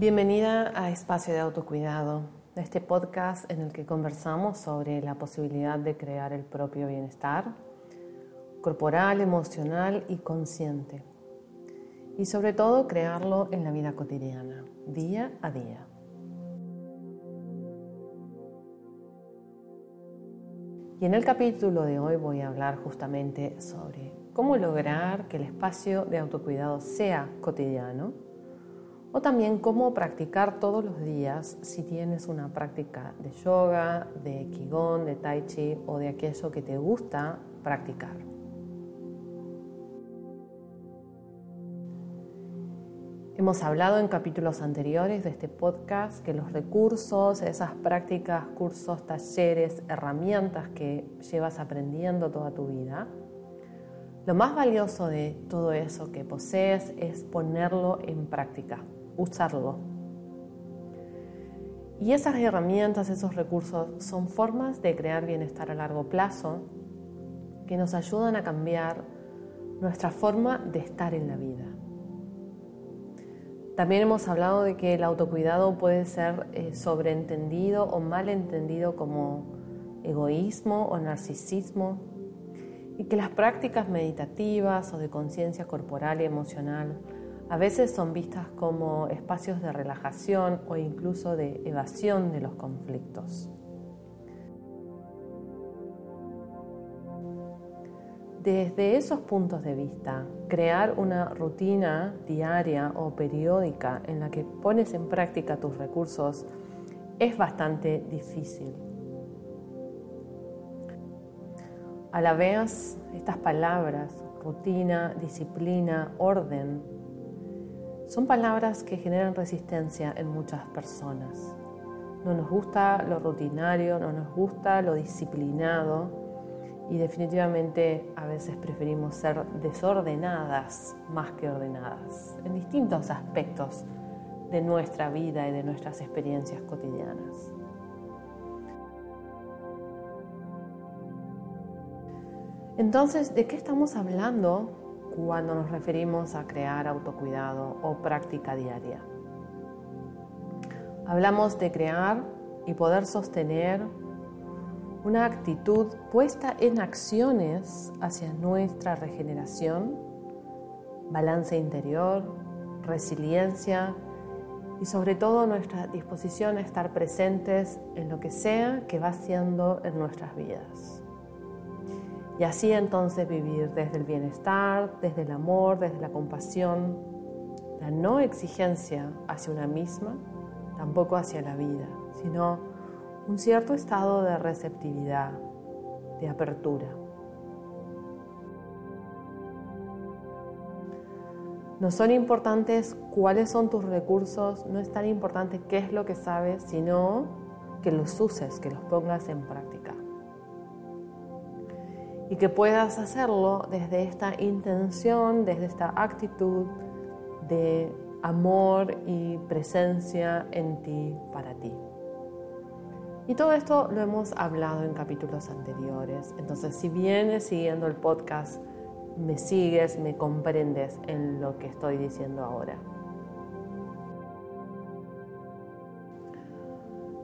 Bienvenida a Espacio de Autocuidado, este podcast en el que conversamos sobre la posibilidad de crear el propio bienestar corporal, emocional y consciente. Y sobre todo crearlo en la vida cotidiana, día a día. Y en el capítulo de hoy voy a hablar justamente sobre cómo lograr que el espacio de autocuidado sea cotidiano o también cómo practicar todos los días si tienes una práctica de yoga, de qigong, de tai chi o de aquello que te gusta practicar. Hemos hablado en capítulos anteriores de este podcast que los recursos, esas prácticas, cursos, talleres, herramientas que llevas aprendiendo toda tu vida, lo más valioso de todo eso que posees es ponerlo en práctica usarlo. Y esas herramientas, esos recursos son formas de crear bienestar a largo plazo que nos ayudan a cambiar nuestra forma de estar en la vida. También hemos hablado de que el autocuidado puede ser eh, sobreentendido o malentendido como egoísmo o narcisismo y que las prácticas meditativas o de conciencia corporal y emocional a veces son vistas como espacios de relajación o incluso de evasión de los conflictos. Desde esos puntos de vista, crear una rutina diaria o periódica en la que pones en práctica tus recursos es bastante difícil. A la vez, estas palabras, rutina, disciplina, orden, son palabras que generan resistencia en muchas personas. No nos gusta lo rutinario, no nos gusta lo disciplinado y definitivamente a veces preferimos ser desordenadas más que ordenadas en distintos aspectos de nuestra vida y de nuestras experiencias cotidianas. Entonces, ¿de qué estamos hablando cuando nos referimos a crear autocuidado o práctica diaria. Hablamos de crear y poder sostener una actitud puesta en acciones hacia nuestra regeneración, balance interior, resiliencia y sobre todo nuestra disposición a estar presentes en lo que sea que va haciendo en nuestras vidas. Y así entonces vivir desde el bienestar, desde el amor, desde la compasión, la no exigencia hacia una misma, tampoco hacia la vida, sino un cierto estado de receptividad, de apertura. No son importantes cuáles son tus recursos, no es tan importante qué es lo que sabes, sino que los uses, que los pongas en práctica y que puedas hacerlo desde esta intención, desde esta actitud de amor y presencia en ti para ti. Y todo esto lo hemos hablado en capítulos anteriores. Entonces, si vienes siguiendo el podcast, me sigues, me comprendes en lo que estoy diciendo ahora.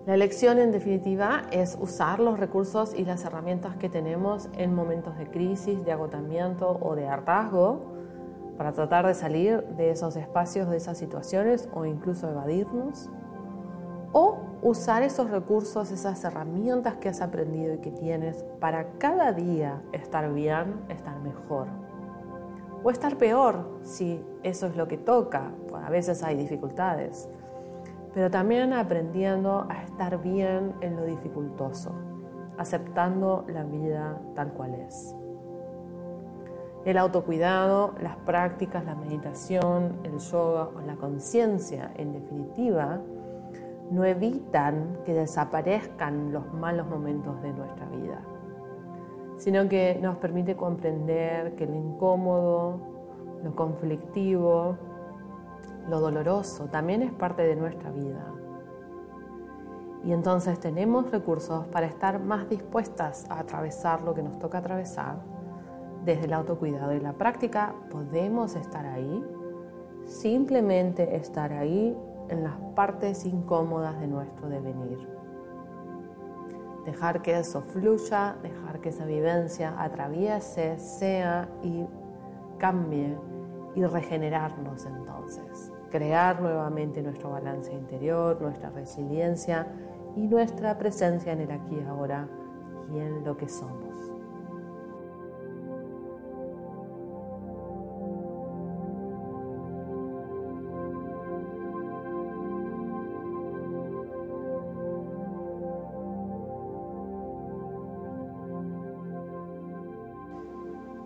La elección, en definitiva, es usar los recursos y las herramientas que tenemos en momentos de crisis, de agotamiento o de hartazgo para tratar de salir de esos espacios, de esas situaciones o incluso evadirnos. O usar esos recursos, esas herramientas que has aprendido y que tienes para cada día estar bien, estar mejor. O estar peor si eso es lo que toca. a veces hay dificultades pero también aprendiendo a estar bien en lo dificultoso, aceptando la vida tal cual es. El autocuidado, las prácticas, la meditación, el yoga o la conciencia, en definitiva, no evitan que desaparezcan los malos momentos de nuestra vida, sino que nos permite comprender que lo incómodo, lo conflictivo, lo doloroso también es parte de nuestra vida. Y entonces tenemos recursos para estar más dispuestas a atravesar lo que nos toca atravesar. Desde el autocuidado y la práctica podemos estar ahí, simplemente estar ahí en las partes incómodas de nuestro devenir. Dejar que eso fluya, dejar que esa vivencia atraviese, sea y cambie y regenerarnos entonces. Crear nuevamente nuestro balance interior, nuestra resiliencia y nuestra presencia en el aquí y ahora y en lo que somos.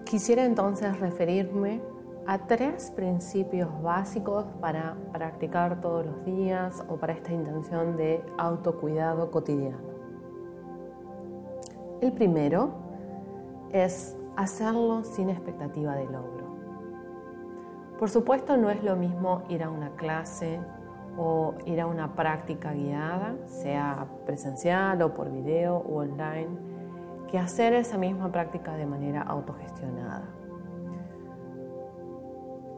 Quisiera entonces referirme a tres principios básicos para practicar todos los días o para esta intención de autocuidado cotidiano. El primero es hacerlo sin expectativa de logro. Por supuesto no es lo mismo ir a una clase o ir a una práctica guiada, sea presencial o por video o online, que hacer esa misma práctica de manera autogestionada.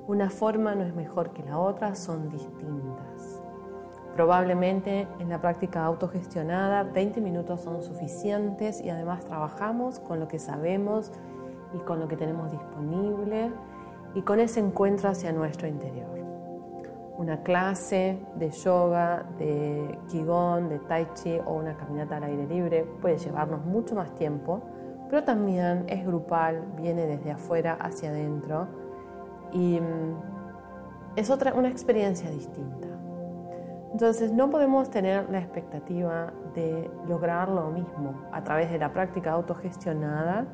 Una forma no es mejor que la otra, son distintas. Probablemente en la práctica autogestionada 20 minutos son suficientes y además trabajamos con lo que sabemos y con lo que tenemos disponible y con ese encuentro hacia nuestro interior una clase de yoga, de qigong, de tai chi o una caminata al aire libre puede llevarnos mucho más tiempo, pero también es grupal, viene desde afuera hacia adentro y mm, es otra una experiencia distinta. Entonces no podemos tener la expectativa de lograr lo mismo a través de la práctica autogestionada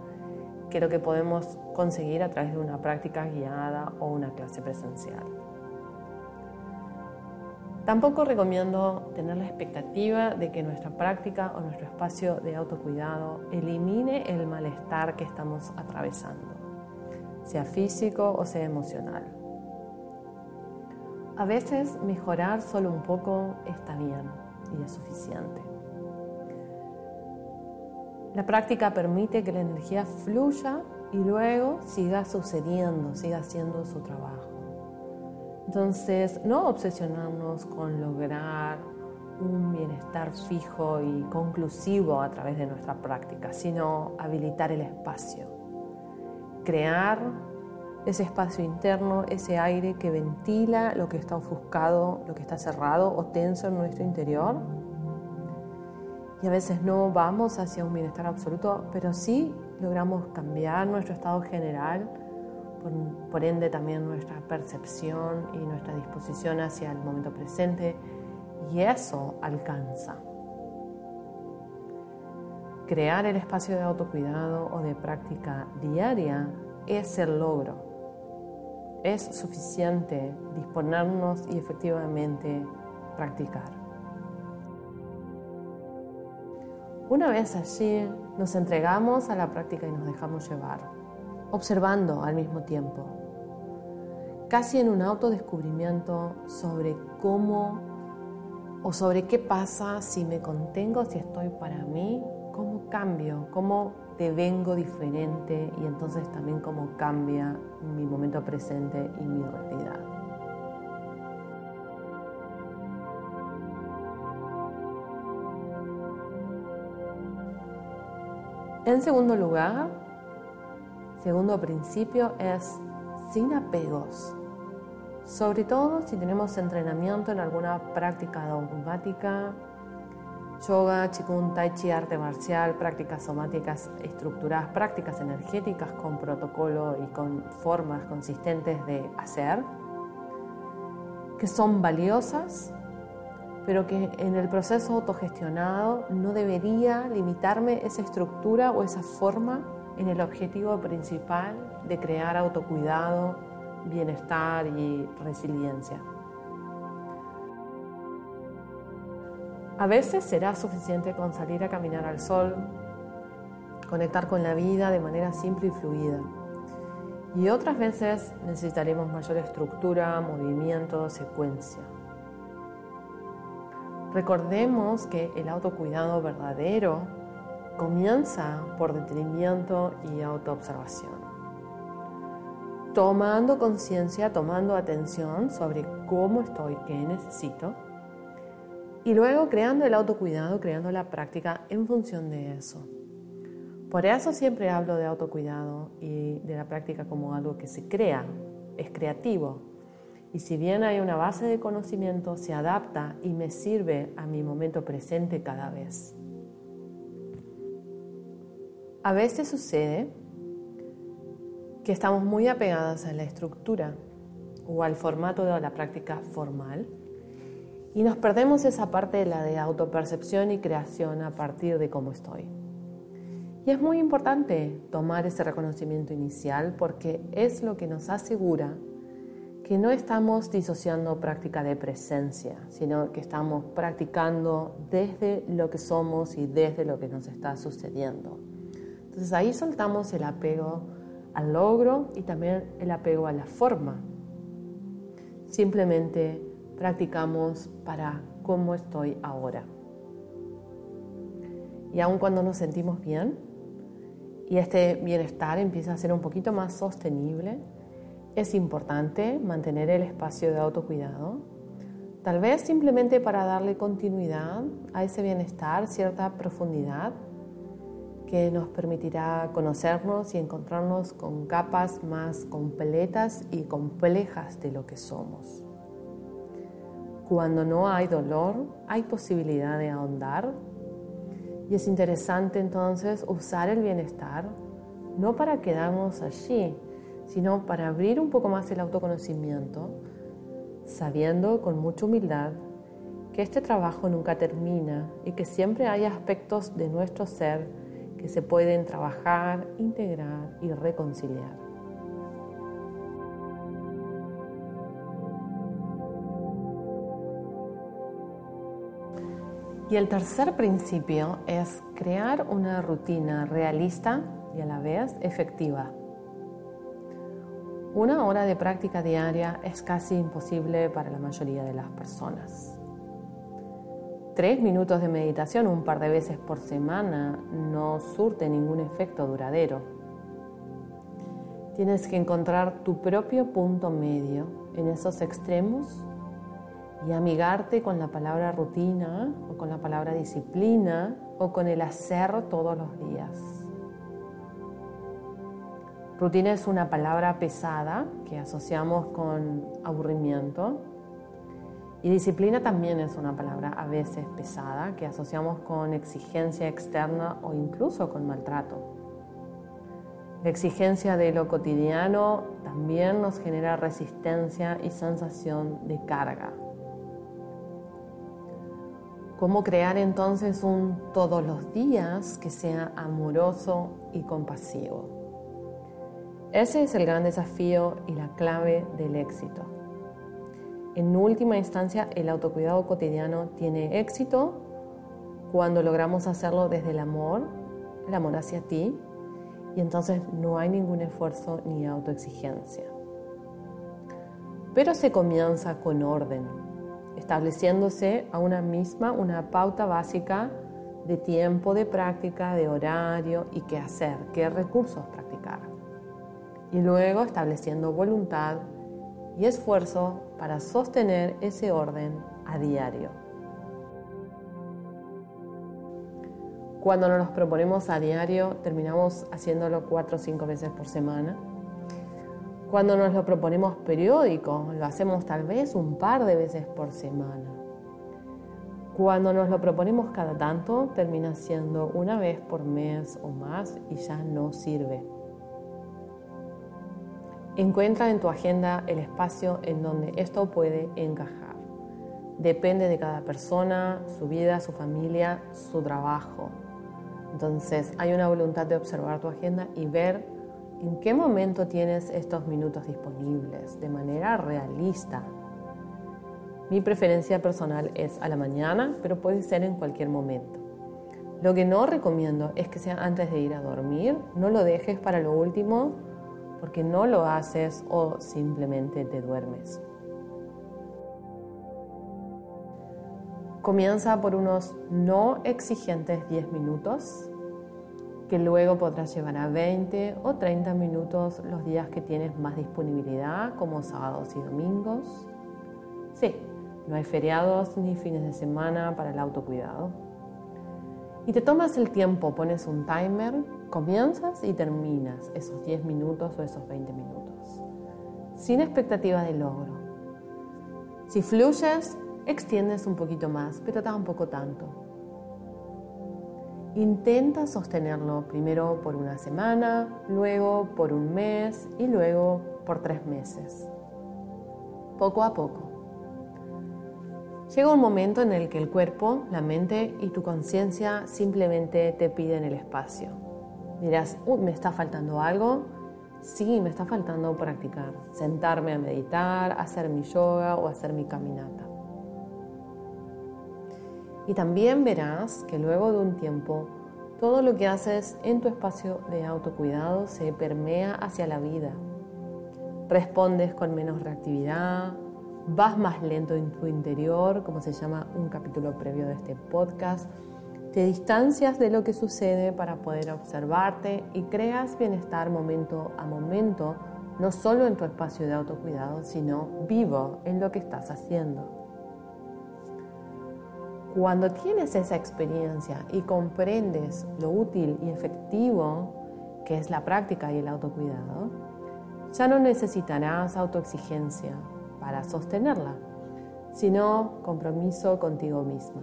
que lo que podemos conseguir a través de una práctica guiada o una clase presencial. Tampoco recomiendo tener la expectativa de que nuestra práctica o nuestro espacio de autocuidado elimine el malestar que estamos atravesando, sea físico o sea emocional. A veces mejorar solo un poco está bien y es suficiente. La práctica permite que la energía fluya y luego siga sucediendo, siga haciendo su trabajo. Entonces, no obsesionarnos con lograr un bienestar fijo y conclusivo a través de nuestra práctica, sino habilitar el espacio. Crear ese espacio interno, ese aire que ventila lo que está ofuscado, lo que está cerrado o tenso en nuestro interior. Y a veces no vamos hacia un bienestar absoluto, pero sí logramos cambiar nuestro estado general por, ende también nuestra percepción y nuestra disposición hacia el momento presente y eso alcanza. Crear el espacio de autocuidado o de práctica diaria es el logro. Es suficiente disponernos y efectivamente practicar. Una vez allí, nos entregamos a la práctica y nos dejamos llevar observando al mismo tiempo, casi en un autodescubrimiento sobre cómo o sobre qué pasa si me contengo, si estoy para mí, cómo cambio, cómo devengo diferente y entonces también cómo cambia mi momento presente y mi realidad. En segundo lugar, Segundo principio es sin apegos. Sobre todo si tenemos entrenamiento en alguna práctica dogmática, yoga, chikun, tai chi, arte marcial, prácticas somáticas estructuradas, prácticas energéticas con protocolo y con formas consistentes de hacer, que son valiosas, pero que en el proceso autogestionado no debería limitarme esa estructura o esa forma en el objetivo principal de crear autocuidado, bienestar y resiliencia. A veces será suficiente con salir a caminar al sol, conectar con la vida de manera simple y fluida. Y otras veces necesitaremos mayor estructura, movimiento, secuencia. Recordemos que el autocuidado verdadero comienza por detenimiento y autoobservación. tomando conciencia, tomando atención sobre cómo estoy, qué necesito, y luego creando el autocuidado, creando la práctica en función de eso. Por eso siempre hablo de autocuidado y de la práctica como algo que se crea, es creativo. Y si bien hay una base de conocimiento, se adapta y me sirve a mi momento presente cada vez. A veces sucede que estamos muy apegadas a la estructura o al formato de la práctica formal y nos perdemos esa parte de la de autopercepción y creación a partir de cómo estoy. Y es muy importante tomar ese reconocimiento inicial porque es lo que nos asegura que no estamos disociando práctica de presencia, sino que estamos practicando desde lo que somos y desde lo que nos está sucediendo. Entonces ahí soltamos el apego al logro y también el apego a la forma. Simplemente practicamos para cómo estoy ahora. Y aun cuando nos sentimos bien, y este bienestar empieza a ser un poquito más sostenible, es importante mantener el espacio de autocuidado, tal vez simplemente para darle continuidad a ese bienestar, cierta profundidad que nos permitirá conocernos y encontrarnos con capas más completas y complejas de lo que somos. Cuando no hay dolor, hay posibilidad de ahondar y es interesante entonces usar el bienestar no para quedarnos allí, sino para abrir un poco más el autoconocimiento, sabiendo con mucha humildad que este trabajo nunca termina y que siempre hay aspectos de nuestro ser que se pueden trabajar, integrar y reconciliar. Y el tercer principio es crear una rutina realista y a la vez efectiva. Una hora de práctica diaria es casi imposible para la mayoría de las personas. Tres minutos de meditación un par de veces por semana no surte ningún efecto duradero. Tienes que encontrar tu propio punto medio en esos extremos y amigarte con la palabra rutina o con la palabra disciplina o con el hacer todos los días. Rutina es una palabra pesada que asociamos con aburrimiento y disciplina también es una palabra a veces pesada que asociamos con exigencia externa o incluso con maltrato. La exigencia de lo cotidiano también nos genera resistencia y sensación de carga. ¿Cómo crear entonces un todos los días que sea amoroso y compasivo? Ese es el gran desafío y la clave del éxito. En última instancia, el autocuidado cotidiano tiene éxito cuando logramos hacerlo desde el amor, el amor hacia ti, y entonces no hay ningún esfuerzo ni autoexigencia. Pero se comienza con orden, estableciéndose a una misma una pauta básica de tiempo de práctica, de horario y qué hacer, qué recursos practicar. Y luego estableciendo voluntad y esfuerzo para sostener ese orden a diario. Cuando nos los proponemos a diario, terminamos haciéndolo cuatro o cinco veces por semana cuando nos lo proponemos periódico, lo hacemos tal vez un par de veces por semana. Cuando nos lo proponemos cada tanto, termina siendo una vez por mes o más y ya no sirve. Encuentra en tu agenda el espacio en donde esto puede encajar. Depende de cada persona, su vida, su familia, su trabajo. Entonces hay una voluntad de observar tu agenda y ver ¿En qué momento tienes estos minutos disponibles de manera realista? Mi preferencia personal es a la mañana, pero puede ser en cualquier momento. Lo que no recomiendo es que sea antes de ir a dormir, no lo dejes para lo último porque no lo haces o simplemente te duermes. Comienza por unos no exigentes 10 minutos que luego podrás llevar a 20 o 30 minutos los días que tienes más disponibilidad, como sábados y domingos. Sí, no hay feriados ni fines de semana para el autocuidado. Y te tomas el tiempo, pones un timer, comienzas y terminas esos 10 minutos o esos 20 minutos, sin expectativa de logro. Si fluyes, extiendes un poquito más, pero tampoco tanto. Intenta sostenerlo primero por una semana, luego por un mes y luego por tres meses. Poco a poco. Llega un momento en el que el cuerpo, la mente y tu conciencia simplemente te piden el espacio. Dirás, ¿me está faltando algo? Sí, me está faltando practicar, sentarme a meditar, hacer mi yoga o hacer mi caminata. Y también verás que luego de un tiempo, todo lo que haces en tu espacio de autocuidado se permea hacia la vida. Respondes con menos reactividad, vas más lento en tu interior, como se llama un capítulo previo de este podcast, te distancias de lo que sucede para poder observarte y creas bienestar momento a momento, no solo en tu espacio de autocuidado, sino vivo en lo que estás haciendo. Cuando tienes esa experiencia y comprendes lo útil y efectivo que es la práctica y el autocuidado, ya no necesitarás autoexigencia, para sostenerla, sino compromiso contigo misma.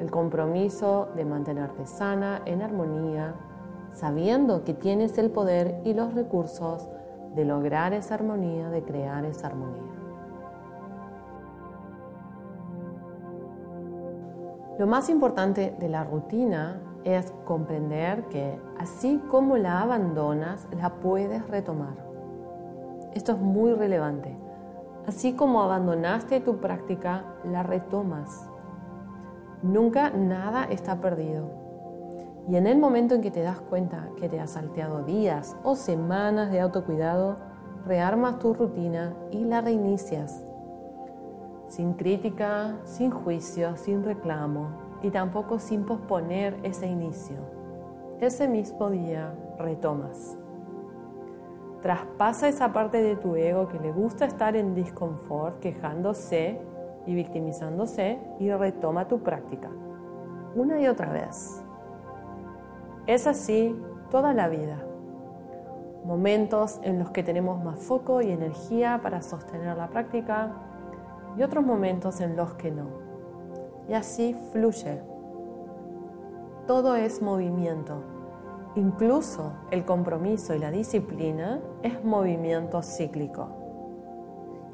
El compromiso de mantenerte sana, en armonía, sabiendo que tienes el poder y los recursos de lograr esa armonía, de crear esa armonía. Lo más importante de la rutina es comprender que así como la abandonas, la puedes retomar. Esto es muy relevante. Así como abandonaste tu práctica, la retomas. Nunca nada está perdido. Y en el momento en que te das cuenta que te has salteado días o semanas de autocuidado, rearmas tu rutina y la reinicias. Sin crítica, sin juicio, sin reclamo y tampoco sin posponer ese inicio. Ese mismo día retomas. Traspasa esa parte de tu ego que le gusta estar en disconfort, quejándose y victimizándose y retoma tu práctica una y otra vez. Es así toda la vida. Momentos en los que tenemos más foco y energía para sostener la práctica y otros momentos en los que no. Y así fluye. Todo es movimiento Incluso el compromiso y la disciplina es movimiento cíclico.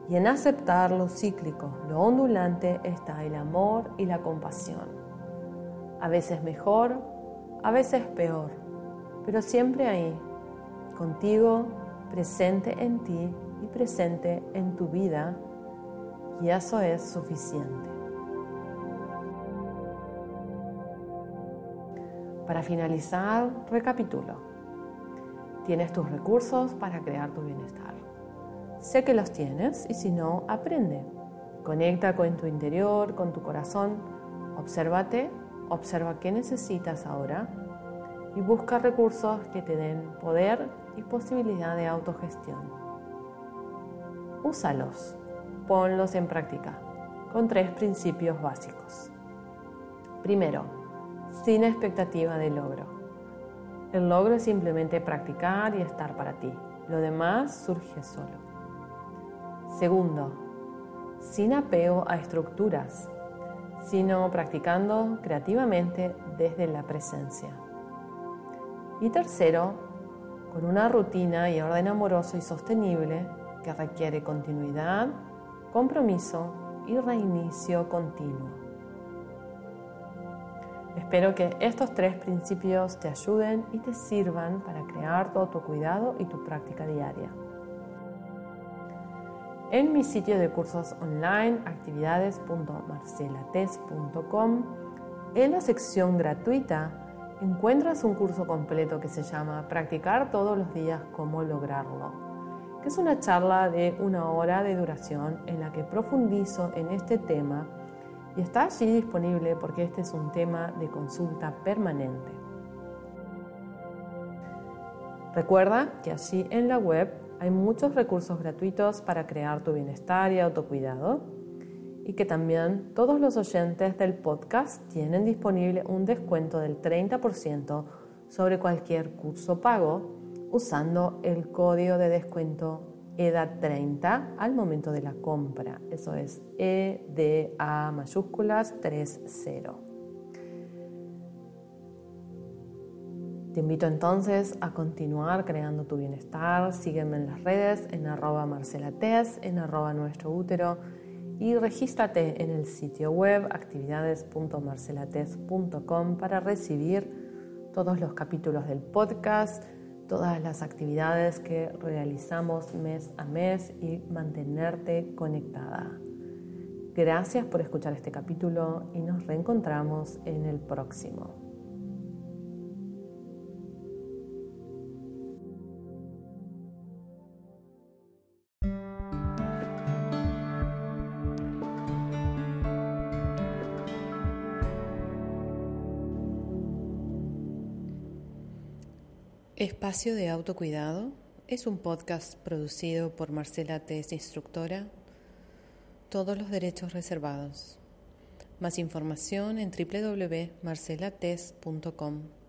Y en aceptar lo cíclico, lo ondulante, está el amor y la compasión. A veces mejor, a veces peor, pero siempre ahí, contigo, presente en ti y presente en tu vida, y eso es suficiente. Para finalizar, recapitulo. Tienes tus recursos para crear tu bienestar. Sé que los tienes y si no, aprende. Conecta con tu interior, con tu corazón. Obsérvate, observa qué necesitas ahora y busca recursos que te den poder y posibilidad de autogestión. Úsalos, ponlos en práctica con tres principios básicos. Primero, sin expectativa de logro. El logro es simplemente practicar y estar para ti. Lo demás surge solo. Segundo, sin apego a estructuras, sino practicando creativamente desde la presencia. Y tercero, con una rutina y orden amoroso y sostenible que requiere continuidad, compromiso y reinicio continuo. Espero que estos tres principios te ayuden y te sirvan para crear todo tu cuidado y tu práctica diaria. En mi sitio de cursos online, actividades.marcelates.com, en la sección gratuita, encuentras un curso completo que se llama Practicar todos los días cómo lograrlo, que es una charla de una hora de duración en la que profundizo en este tema y está allí disponible porque este es un tema de consulta permanente. Recuerda que allí en la web hay muchos recursos gratuitos para crear tu bienestar y autocuidado y que también todos los oyentes del podcast tienen disponible un descuento del 30% sobre cualquier curso pago usando el código de descuento EDA30 al momento de la compra. Eso es EDA mayúsculas 30. Te invito entonces a continuar creando tu bienestar. Sígueme en las redes en arroba marcelates, en arroba nuestro útero y regístrate en el sitio web actividades.marcelates.com para recibir todos los capítulos del podcast, todas las actividades que realizamos mes a mes y mantenerte conectada. Gracias por escuchar este capítulo y nos reencontramos en el próximo. Espacio de Autocuidado es un podcast producido por Marcela Tess, instructora. Todos los derechos reservados. Más información en www.marcelates.com.